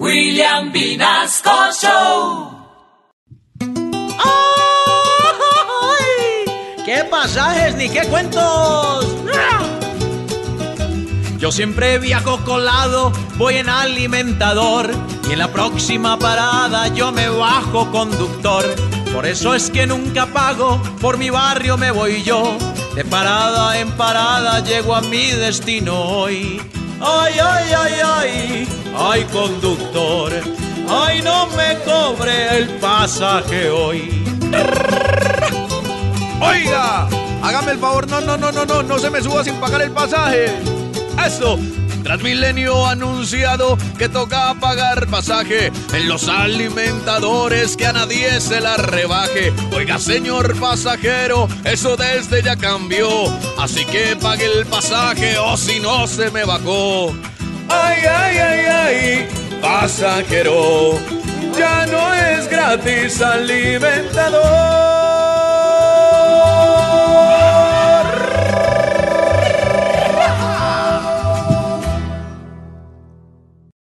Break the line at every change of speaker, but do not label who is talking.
William Vinasco Show.
¡Ay! ¿Qué pasajes ni qué cuentos? Yo siempre viajo colado, voy en alimentador y en la próxima parada yo me bajo conductor. Por eso es que nunca pago, por mi barrio me voy yo. De parada en parada llego a mi destino hoy. Ay, ay, ay, ay, conductor, ay, no me cobre el pasaje hoy.
Oiga, hágame el favor, no, no, no, no, no, no se me suba sin pagar el pasaje. Eso. Transmilenio ha anunciado que toca pagar pasaje en los alimentadores que a nadie se la rebaje. Oiga, señor pasajero, eso desde ya cambió. Así que pague el pasaje o si no se me ay, ay, ay, pasajero, ya no es gratis alimentador.